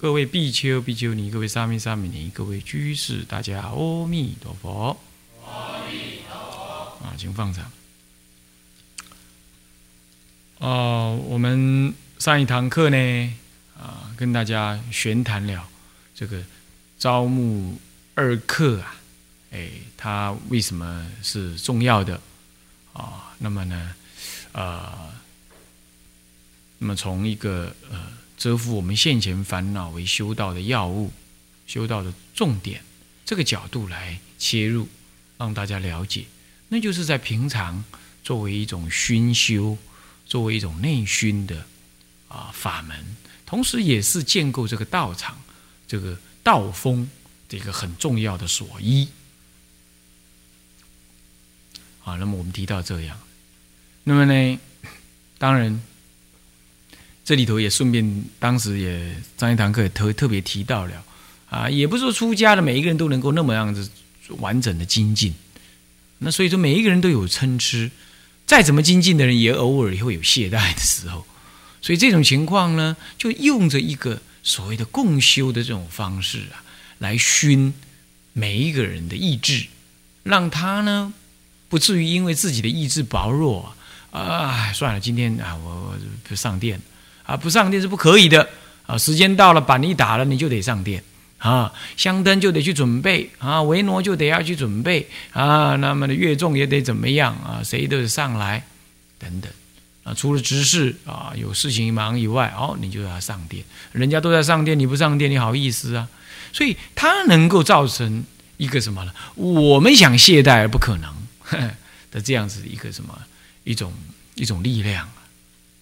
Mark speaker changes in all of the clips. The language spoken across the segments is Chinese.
Speaker 1: 各位比丘、比丘尼，各位沙弥、沙弥尼，各位居士，大家阿弥陀佛。阿弥陀佛。啊，请放掌。哦，我们上一堂课呢，啊，跟大家玄谈了这个招募二课啊，哎，它为什么是重要的啊？那么呢，呃，那么从一个呃折伏我们现前烦恼为修道的要务、修道的重点这个角度来切入，让大家了解，那就是在平常作为一种熏修。作为一种内熏的啊法门，同时也是建构这个道场、这个道风这个很重要的所依。啊，那么我们提到这样，那么呢，当然这里头也顺便，当时也上一堂课也特特别提到了啊，也不是说出家的每一个人都能够那么样子完整的精进，那所以说每一个人都有参差。再怎么精进的人，也偶尔也会有懈怠的时候，所以这种情况呢，就用着一个所谓的共修的这种方式啊，来熏每一个人的意志，让他呢不至于因为自己的意志薄弱啊，算了，今天啊我不上殿啊，不上殿是不可以的啊，时间到了，板一打了，你就得上殿。啊，香灯就得去准备啊，维诺就得要去准备啊，那么的月众也得怎么样啊？谁都得上来，等等啊。除了执事啊有事情忙以外，哦，你就要上殿。人家都在上殿，你不上殿，你好意思啊？所以它能够造成一个什么呢？我们想懈怠而不可能呵呵 的这样子一个什么一种一种力量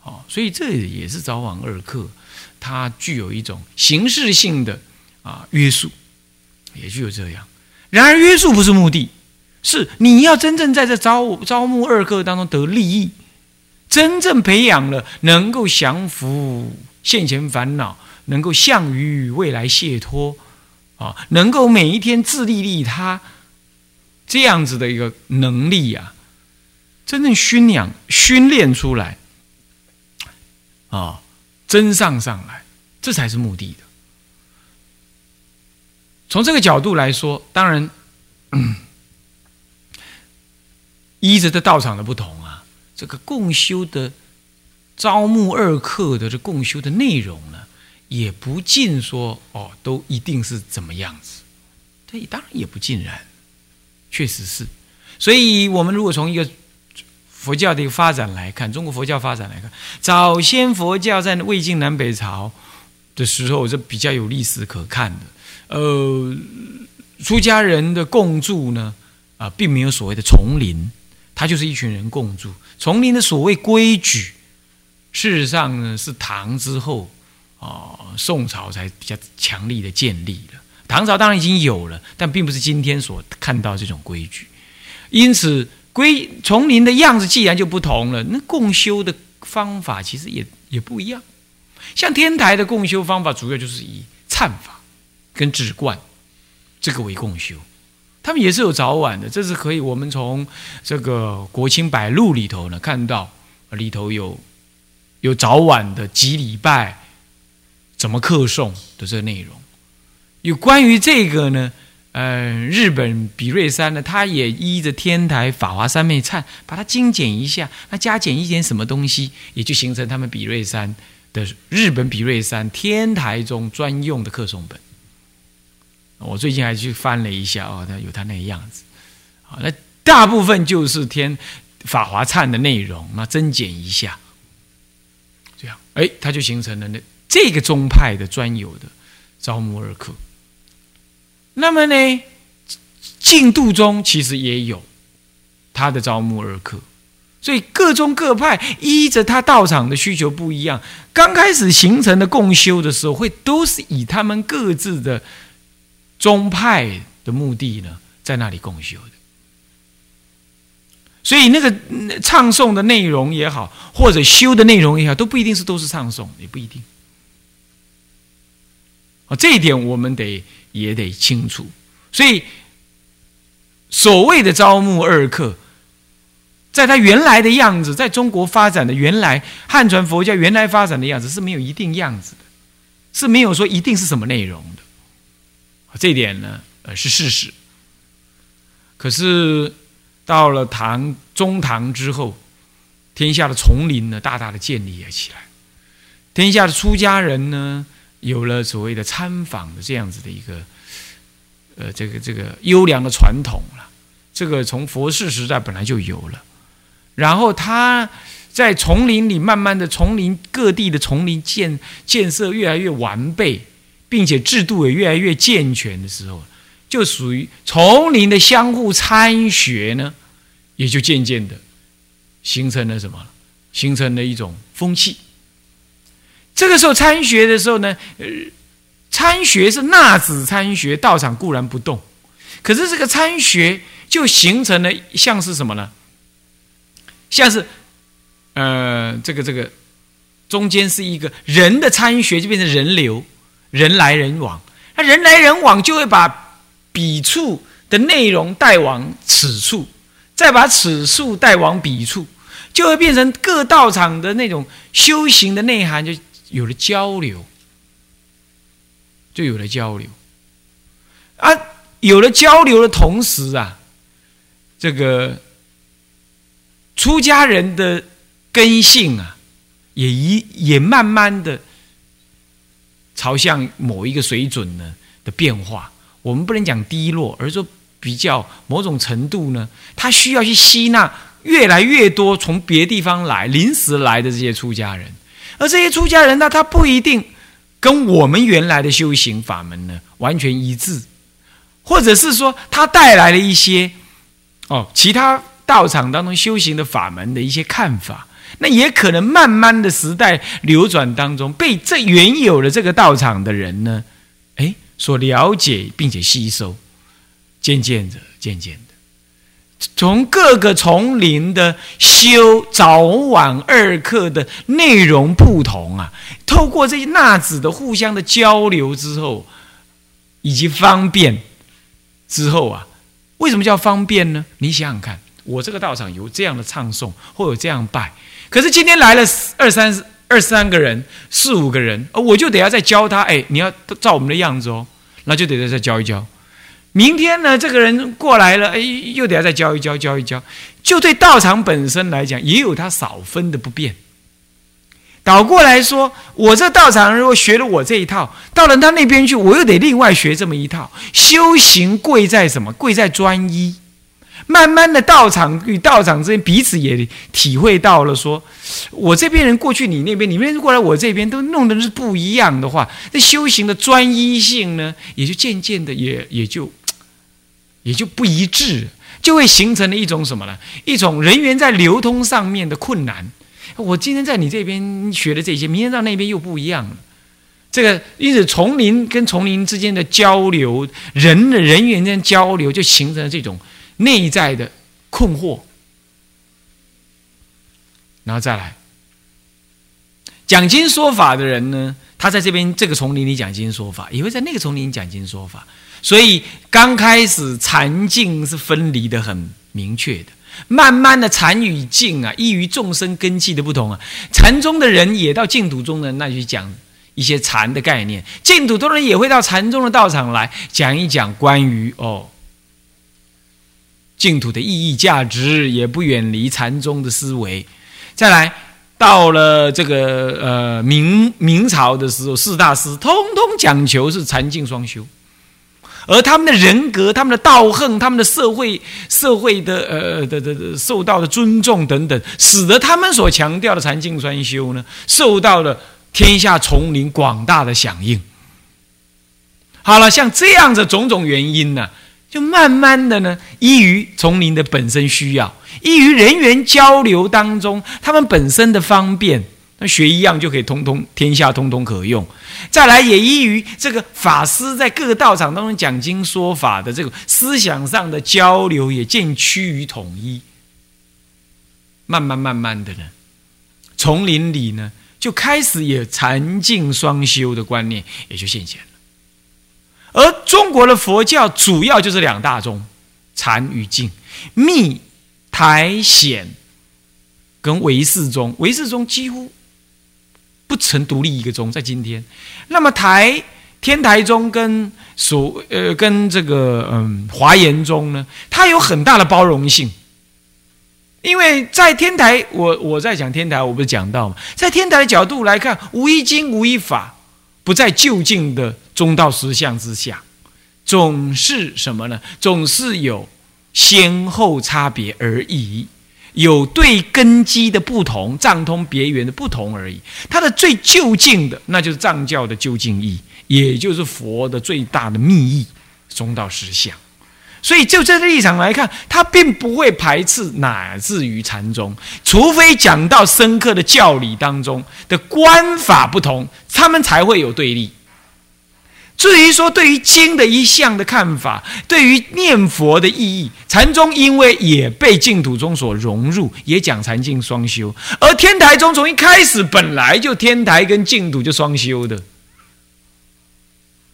Speaker 1: 哦，所以这也是早晚二课，它具有一种形式性的。啊，约束也具有这样。然而，约束不是目的，是你要真正在这招招募二课当中得利益，真正培养了能够降服现前烦恼，能够向于未来解脱啊，能够每一天自利利他这样子的一个能力呀，真正熏养训练出来啊，真上上来，这才是目的的。从这个角度来说，当然，依着的道场的不同啊，这个共修的招募二课的这共修的内容呢，也不尽说哦，都一定是怎么样子。这当然也不尽然，确实是。所以，我们如果从一个佛教的一个发展来看，中国佛教发展来看，早先佛教在魏晋南北朝的时候，是比较有历史可看的。呃，出家人的共住呢，啊，并没有所谓的丛林，他就是一群人共住。丛林的所谓规矩，事实上呢，是唐之后啊，宋朝才比较强力的建立了。唐朝当然已经有了，但并不是今天所看到这种规矩。因此，规丛林的样子既然就不同了，那共修的方法其实也也不一样。像天台的共修方法，主要就是以忏法。跟止观，这个为共修，他们也是有早晚的，这是可以我们从这个国清百录里头呢看到，里头有有早晚的几礼拜怎么课诵的这个内容。有关于这个呢，呃，日本比瑞山呢，他也依着天台法华三昧忏，把它精简一下，那加减一点什么东西，也就形成他们比瑞山的日本比瑞山天台中专用的课诵本。我最近还去翻了一下哦，它有它那个样子，啊，那大部分就是天法华忏的内容，那增减一下，这样，哎，它就形成了那这个宗派的专有的招募二课。那么呢，净度中其实也有他的招募二课，所以各宗各派依着他道场的需求不一样，刚开始形成的共修的时候，会都是以他们各自的。宗派的目的呢，在那里共修的。所以那个唱诵的内容也好，或者修的内容也好，都不一定是都是唱诵，也不一定。啊，这一点我们得也得清楚。所以，所谓的招募二课，在他原来的样子，在中国发展的原来汉传佛教原来发展的样子是没有一定样子的，是没有说一定是什么内容的。这一点呢，呃，是事实。可是。到了唐中唐之后，天下的丛林呢，大大的建立了起来。天下的出家人呢，有了所谓的参访的这样子的一个，呃，这个这个优良的传统了。这个从佛世时代本来就有了。然后他在丛林里慢慢的，丛林各地的丛林建建设越来越完备，并且制度也越来越健全的时候。就属于丛林的相互参学呢，也就渐渐的形成了什么？形成了一种风气。这个时候参学的时候呢，呃，参学是纳子参学，道场固然不动，可是这个参学就形成了像是什么呢？像是呃，这个这个中间是一个人的参学，就变成人流，人来人往，那人来人往就会把。笔触的内容带往此处，再把此处带往笔触，就会变成各道场的那种修行的内涵，就有了交流，就有了交流。啊，有了交流的同时啊，这个出家人的根性啊，也一也慢慢的朝向某一个水准呢的变化。我们不能讲低落，而是说比较某种程度呢，他需要去吸纳越来越多从别地方来、临时来的这些出家人，而这些出家人呢，他不一定跟我们原来的修行法门呢完全一致，或者是说他带来了一些哦其他道场当中修行的法门的一些看法，那也可能慢慢的时代流转当中被这原有的这个道场的人呢，哎。所了解并且吸收，渐渐的、渐渐的，从各个丛林的修早晚二课的内容不同啊，透过这些纳子的互相的交流之后，以及方便之后啊，为什么叫方便呢？你想想看，我这个道场有这样的唱诵，或有这样拜，可是今天来了二三。二三个人、四五个人，我就得要再教他。哎，你要照我们的样子哦，那就得再教一教。明天呢，这个人过来了，哎，又得要再教一教，教一教。就对道场本身来讲，也有他少分的不便。倒过来说，我这道场如果学了我这一套，到了他那边去，我又得另外学这么一套。修行贵在什么？贵在专一。慢慢的，道场与道场之间彼此也体会到了，说我这边人过去你那边，你们过来我这边，都弄的是不一样的话，那修行的专一性呢，也就渐渐的也也就也就不一致，就会形成了一种什么呢？一种人员在流通上面的困难。我今天在你这边学的这些，明天到那边又不一样了。这个因此，丛林跟丛林之间的交流，人的人员间交流，就形成了这种。内在的困惑，然后再来讲经说法的人呢，他在这边这个丛林里讲经说法，也会在那个丛林讲经说法。所以刚开始禅境是分离的很明确的，慢慢的禅与境啊，依于众生根器的不同啊，禅宗的人也到净土中的那去讲一些禅的概念，净土中人也会到禅宗的道场来讲一讲关于哦。净土的意义价值也不远离禅宗的思维。再来到了这个呃明明朝的时候，四大师通通讲求是禅净双修，而他们的人格、他们的道行、他们的社会社会的呃的的的受到的尊重等等，使得他们所强调的禅净双修呢，受到了天下丛林广大的响应。好了，像这样的种种原因呢。就慢慢的呢，依于丛林的本身需要，依于人员交流当中，他们本身的方便那学一样就可以通通天下通通可用。再来也依于这个法师在各个道场当中讲经说法的这个思想上的交流，也渐趋于统一。慢慢慢慢的呢，丛林里呢就开始也禅净双修的观念也就现前了。而中国的佛教主要就是两大宗：禅与净、密、台、显跟唯识宗。唯识宗几乎不曾独立一个宗，在今天。那么台天台宗跟所呃跟这个嗯华严宗呢，它有很大的包容性。因为在天台，我我在讲天台，我不是讲到吗，在天台的角度来看，无一经无一法，不在就近的中道实相之下，总是什么呢？总是有先后差别而已，有对根基的不同，藏通别圆的不同而已。它的最究竟的，那就是藏教的究竟义，也就是佛的最大的密意，中道实相。所以，就这个立场来看，他并不会排斥乃至于禅宗，除非讲到深刻的教理当中的观法不同，他们才会有对立。至于说对于经的一项的看法，对于念佛的意义，禅宗因为也被净土宗所融入，也讲禅净双修，而天台宗从一开始本来就天台跟净土就双修的。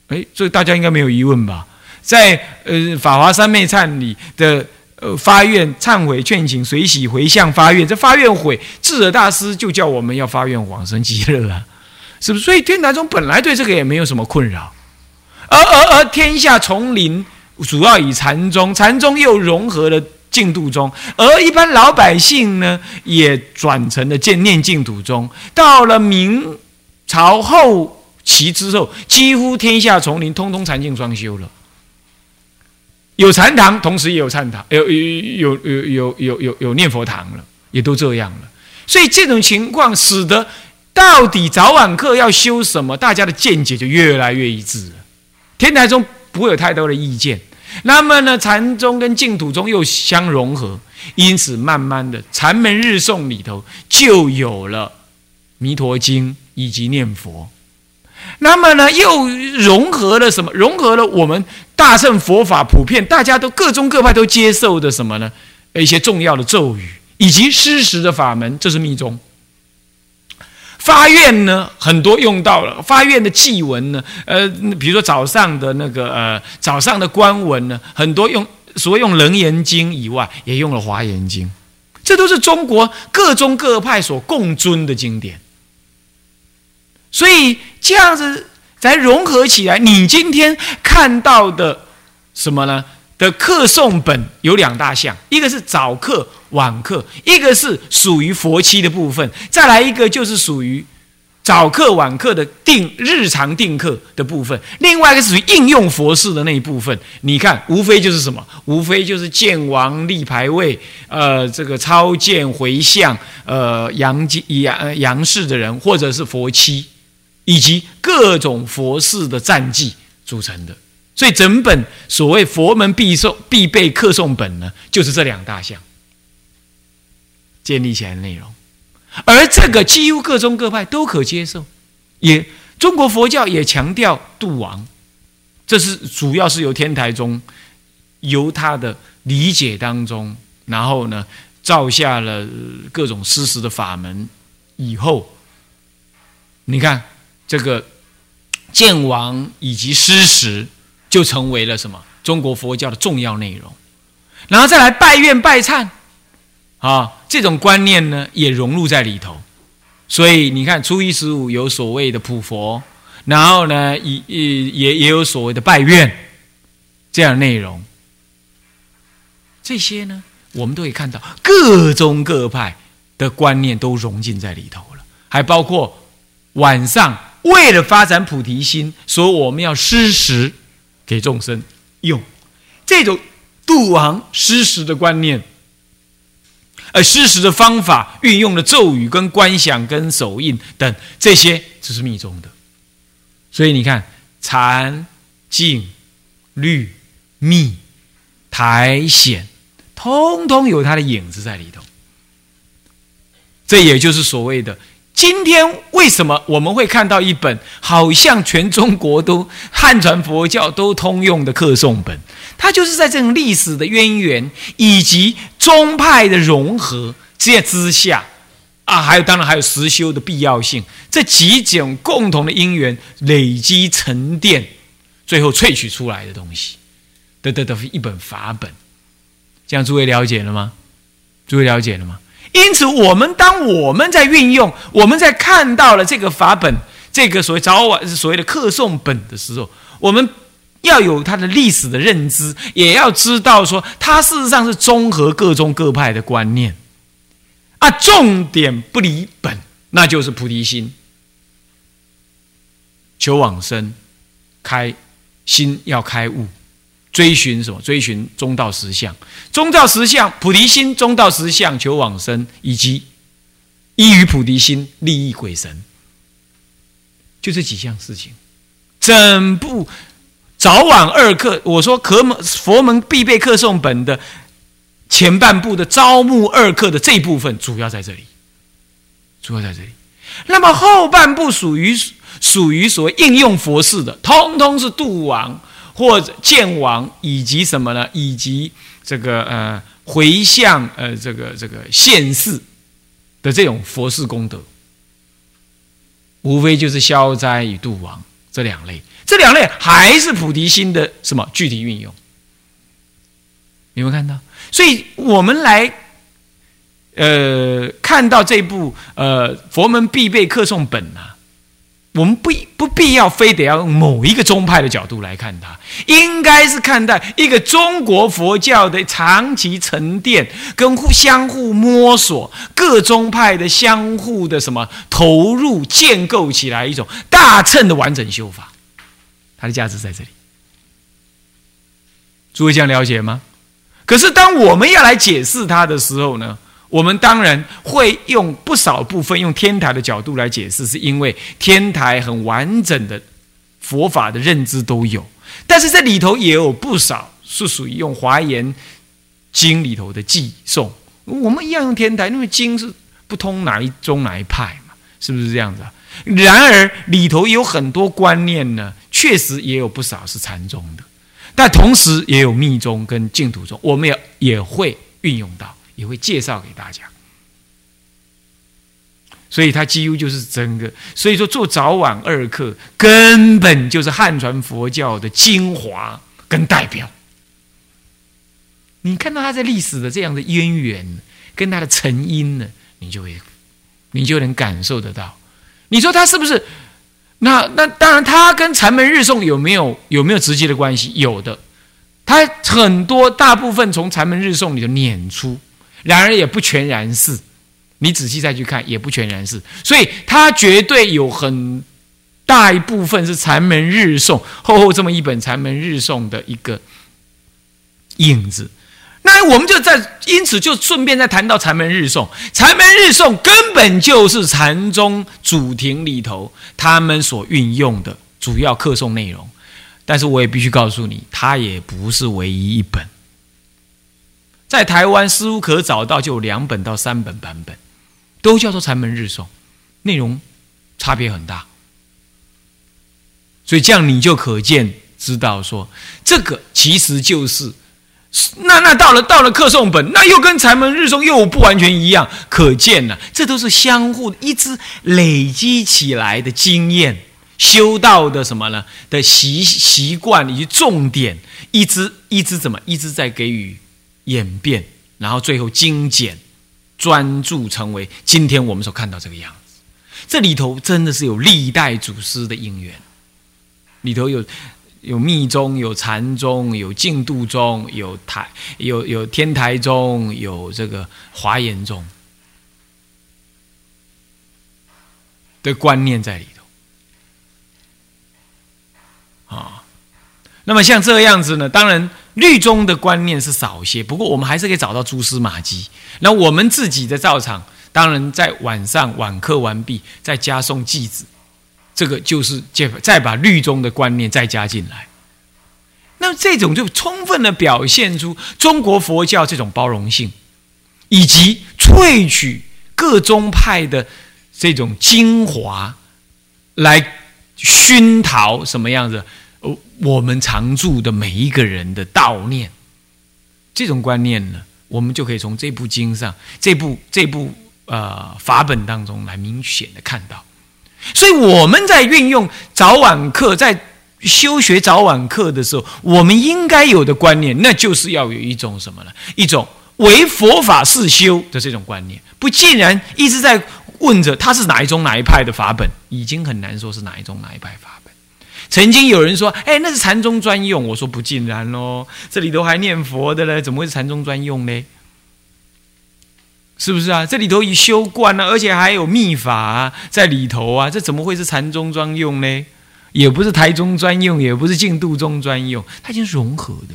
Speaker 1: 哎，所以大家应该没有疑问吧？在呃《法华三昧忏》里的呃发愿忏悔劝请随喜回向发愿，这发愿悔智者大师就叫我们要发愿往生极乐了，是不是？所以天台宗本来对这个也没有什么困扰，而而而天下丛林主要以禅宗，禅宗又融合了净土宗，而一般老百姓呢也转成了见念净土宗。到了明朝后期之后，几乎天下丛林通通禅净双修了。有禅堂，同时也有禅堂，有有有有有有有念佛堂了，也都这样了。所以这种情况使得到底早晚课要修什么，大家的见解就越来越一致了。天台宗不会有太多的意见，那么呢，禅宗跟净土宗又相融合，因此慢慢的禅门日诵里头就有了弥陀经以及念佛。那么呢，又融合了什么？融合了我们大乘佛法普遍，大家都各宗各派都接受的什么呢？一些重要的咒语，以及施食的法门，这是密宗。发愿呢，很多用到了发愿的祭文呢，呃，比如说早上的那个呃早上的官文呢，很多用，所谓用楞严经以外，也用了华严经，这都是中国各宗各派所共尊的经典。所以这样子才融合起来。你今天看到的什么呢？的课诵本有两大项，一个是早课、晚课，一个是属于佛期的部分，再来一个就是属于早课、晚课的定日常定课的部分，另外一个属于应用佛事的那一部分。你看，无非就是什么？无非就是见王立牌位，呃，这个超见回向，呃，阳阳阳世的人，或者是佛期。以及各种佛事的战绩组成的，所以整本所谓佛门必诵必备课诵本呢，就是这两大项建立起来的内容。而这个几乎各宗各派都可接受，也中国佛教也强调度亡，这是主要是由天台宗由他的理解当中，然后呢造下了各种施食的法门以后，你看。这个见王以及施食，就成为了什么中国佛教的重要内容。然后再来拜愿拜忏，啊，这种观念呢也融入在里头。所以你看，初一十五有所谓的普佛，然后呢也也也有所谓的拜愿这样内容。这些呢，我们都可以看到各宗各派的观念都融进在里头了，还包括晚上。为了发展菩提心，所以我们要施食给众生用，这种度亡施食的观念，而施食的方法运用的咒语、跟观想、跟手印等这些，这是密宗的。所以你看，禅、净、律、密、台、显，通通有它的影子在里头。这也就是所谓的今天为什么我们会看到一本好像全中国都汉传佛教都通用的课诵本？它就是在这种历史的渊源以及宗派的融合这之下啊，还有当然还有实修的必要性，这几种共同的因缘累积沉淀，最后萃取出来的东西，得得得一本法本。这样诸位了解了吗？诸位了解了吗？因此，我们当我们在运用，我们在看到了这个法本，这个所谓早晚所谓的课诵本的时候，我们要有它的历史的认知，也要知道说，它事实上是综合各宗各派的观念啊，重点不离本，那就是菩提心，求往生，开心要开悟。追寻什么？追寻中道实相，中道实相，菩提心，中道实相，求往生，以及依于菩提心利益鬼神，就这几项事情。整部早晚二课，我说可门佛门必备课诵本的前半部的招募二课的这一部分，主要在这里，主要在这里。那么后半部属于属于所谓应用佛事的，通通是度亡。或者见王以及什么呢？以及这个呃回向呃这个这个现世的这种佛事功德，无非就是消灾与度亡这两类。这两类还是菩提心的什么具体运用？有没有看到？所以我们来呃看到这部呃佛门必备课诵本啊。我们不不必要非得要用某一个宗派的角度来看它，应该是看待一个中国佛教的长期沉淀跟互相互摸索，各宗派的相互的什么投入建构起来一种大乘的完整修法，它的价值在这里。诸位这样了解吗？可是当我们要来解释它的时候呢？我们当然会用不少部分用天台的角度来解释，是因为天台很完整的佛法的认知都有，但是这里头也有不少是属于用华严经里头的寄送。我们一样用天台，因为经是不通哪一宗哪一派嘛，是不是这样子？然而里头有很多观念呢，确实也有不少是禅宗的，但同时也有密宗跟净土宗，我们也也会运用到。也会介绍给大家，所以它几乎就是整个。所以说做早晚二课，根本就是汉传佛教的精华跟代表。你看到它在历史的这样的渊源，跟它的成因呢，你就会，你就能感受得到。你说它是不是？那那当然，它跟禅门日诵有没有有没有直接的关系？有的，它很多大部分从禅门日诵里头碾出。然而也不全然是，你仔细再去看，也不全然是，所以它绝对有很大一部分是禅门日诵厚厚这么一本禅门日诵的一个影子。那我们就在因此就顺便再谈到禅门日诵，禅门日诵根本就是禅宗主庭里头他们所运用的主要课诵内容。但是我也必须告诉你，它也不是唯一一本。在台湾似乎可找到就有两本到三本版本，都叫做禅门日诵，内容差别很大，所以这样你就可见知道说，这个其实就是那那到了到了课诵本，那又跟禅门日诵又不完全一样，可见呢，这都是相互一直累积起来的经验，修道的什么呢的习习惯以及重点，一直一直怎么一直在给予。演变，然后最后精简、专注，成为今天我们所看到这个样子。这里头真的是有历代祖师的因缘，里头有有密宗、有禅宗、有净土宗、有台、有有天台宗、有这个华严宗的观念在里头啊。那么像这样子呢，当然。律宗的观念是少一些，不过我们还是可以找到蛛丝马迹。那我们自己的造场，当然在晚上晚课完毕，再加送偈子，这个就是再再把律宗的观念再加进来。那这种就充分的表现出中国佛教这种包容性，以及萃取各宗派的这种精华来熏陶什么样子？我们常住的每一个人的悼念，这种观念呢，我们就可以从这部经上、这部这部呃法本当中来明显的看到。所以我们在运用早晚课，在修学早晚课的时候，我们应该有的观念，那就是要有一种什么呢？一种为佛法是修的这种观念，不竟然一直在问着他是哪一宗哪一派的法本，已经很难说是哪一宗哪一派法。曾经有人说：“哎，那是禅宗专用。”我说：“不尽然喽，这里头还念佛的嘞，怎么会是禅宗专用呢？是不是啊？这里头已修观了，而且还有秘法，在里头啊，这怎么会是禅宗专用呢？也不是台中专用，也不是净度宗专用，它已经是融合的。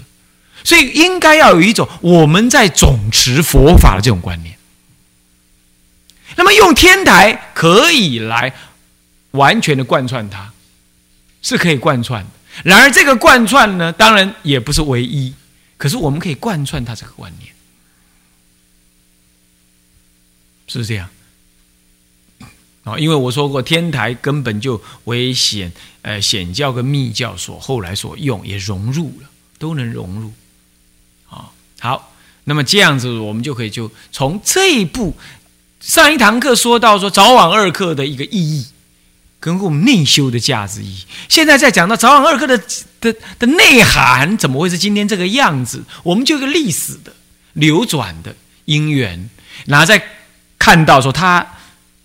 Speaker 1: 所以应该要有一种我们在总持佛法的这种观念。那么用天台可以来完全的贯穿它。”是可以贯穿的，然而这个贯穿呢，当然也不是唯一，可是我们可以贯穿它这个观念，是不是这样？啊，因为我说过，天台根本就为显呃显教跟密教所后来所用，也融入了，都能融入。啊，好，那么这样子，我们就可以就从这一步上一堂课说到说早晚二课的一个意义。跟我们内修的价值意义，现在在讲到早晚二课的的的内涵，怎么会是今天这个样子？我们就一个历史的流转的因缘，然后再看到说它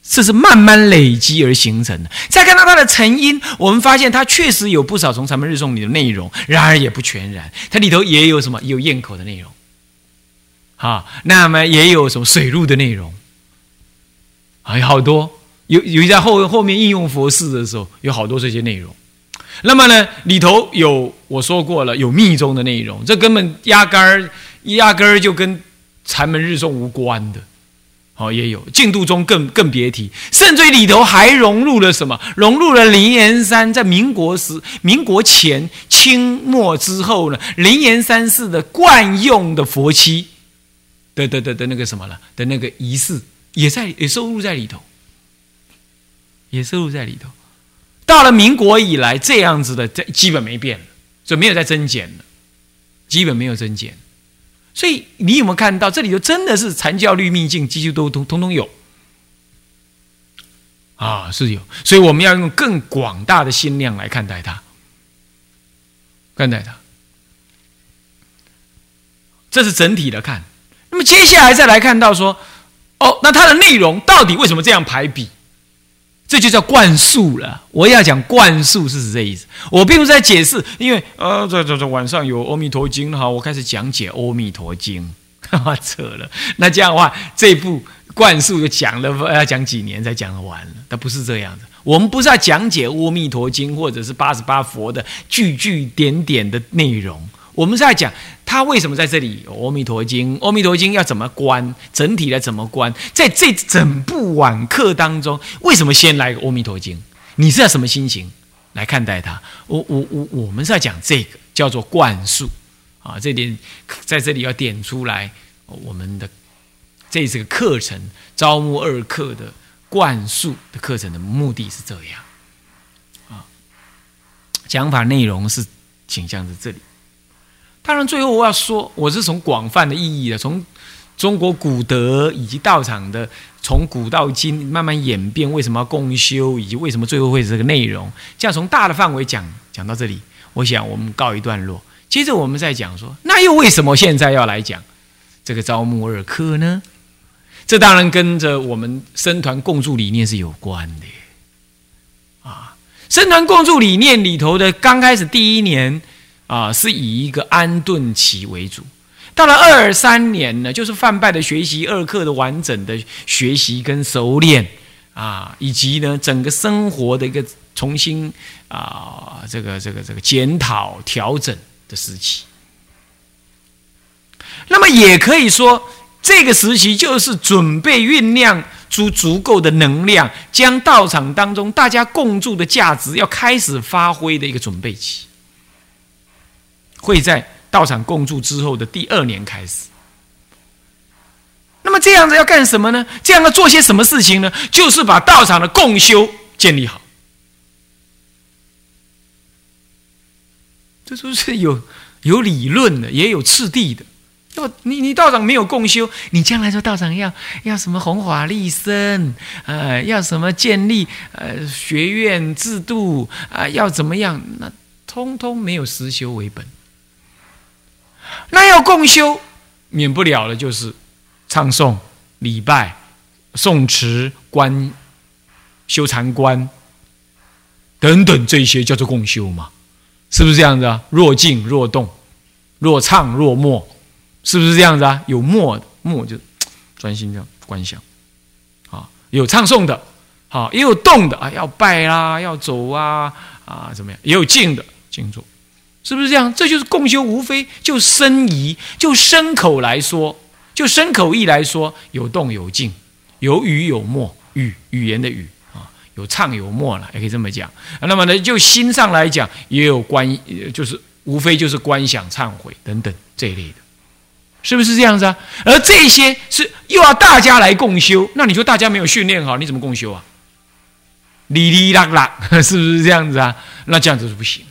Speaker 1: 这是慢慢累积而形成的。再看到它的成因，我们发现它确实有不少从《禅门日诵》里的内容，然而也不全然，它里头也有什么有咽口的内容，啊，那么也有什么水路的内容，还有好多。有有在后后面应用佛事的时候，有好多这些内容。那么呢，里头有我说过了，有密宗的内容，这根本压根儿压根儿就跟禅门日诵无关的。好，也有净度中更更别提，甚至于里头还融入了什么？融入了灵岩山在民国时、民国前、清末之后呢？灵岩山寺的惯用的佛期的的的的那个什么了？的那个仪式，也在也收入在里头。也收入在里头。到了民国以来，这样子的这基本没变，所以没有再增减了，基本没有增减。所以你有没有看到这里头真的是禅教律秘境，几乎都通通通有啊，是有。所以我们要用更广大的心量来看待它，看待它。这是整体的看。那么接下来再来看到说，哦，那它的内容到底为什么这样排比？这就叫灌输了。我要讲灌输是指这意思。我并不是在解释，因为呃，这这这晚上有《阿弥陀经》哈，我开始讲解《阿弥陀经》，哈哈，扯了。那这样的话，这部灌输就讲了要讲几年才讲完了？它不是这样的。我们不是要讲解《阿弥陀经》或者是八十八佛的句句点点的内容。我们是在讲他为什么在这里？《阿弥陀经》，《阿弥陀经》要怎么观？整体的怎么观？在这整部晚课当中，为什么先来《阿弥陀经》？你是要什么心情来看待它？我我我，我们是要讲这个叫做灌输啊，这点在这里要点出来。我们的这次课程招募二课的灌输的课程的目的是这样啊，讲法内容是倾向是这里。当然，最后我要说，我是从广泛的意义的，从中国古德以及道场的从古到今慢慢演变，为什么要共修，以及为什么最后会是这个内容，这样从大的范围讲讲到这里，我想我们告一段落。接着我们再讲说，那又为什么现在要来讲这个招募二科呢？这当然跟着我们僧团共住理念是有关的啊。僧团共住理念里头的刚开始第一年。啊，是以一个安顿期为主。到了二三年呢，就是范拜的学习二课的完整的学习跟熟练啊，以及呢整个生活的一个重新啊，这个这个这个检讨调整的时期。那么也可以说，这个时期就是准备酝酿出足够的能量，将道场当中大家共住的价值要开始发挥的一个准备期。会在道场共住之后的第二年开始。那么这样子要干什么呢？这样要做些什么事情呢？就是把道场的共修建立好。这都是有有理论的，也有次第的。要你你道长没有共修，你将来说道长要要什么弘法利生，呃，要什么建立呃学院制度啊，要怎么样？那通通没有实修为本。那要共修，免不了的就是唱诵、礼拜、诵持、观、修禅观等等这些叫做共修嘛？是不是这样子啊？若静若动，若唱若默。是不是这样子啊？有默默就专心这样观想，啊，有唱诵的，好，也有动的啊，要拜啦，要走啊，啊，怎么样？也有静的静坐，是不是这样？这就是共修，无非就身仪，就身口来说，就身口意来说，有动有静，有语有默，语语言的语啊，有唱有默了，也可以这么讲。那么呢，就心上来讲，也有观，就是无非就是观想、忏悔等等这一类的。是不是这样子啊？而这些是又要大家来共修，那你说大家没有训练好，你怎么共修啊？哩哩啦啦，是不是这样子啊？那这样子是不行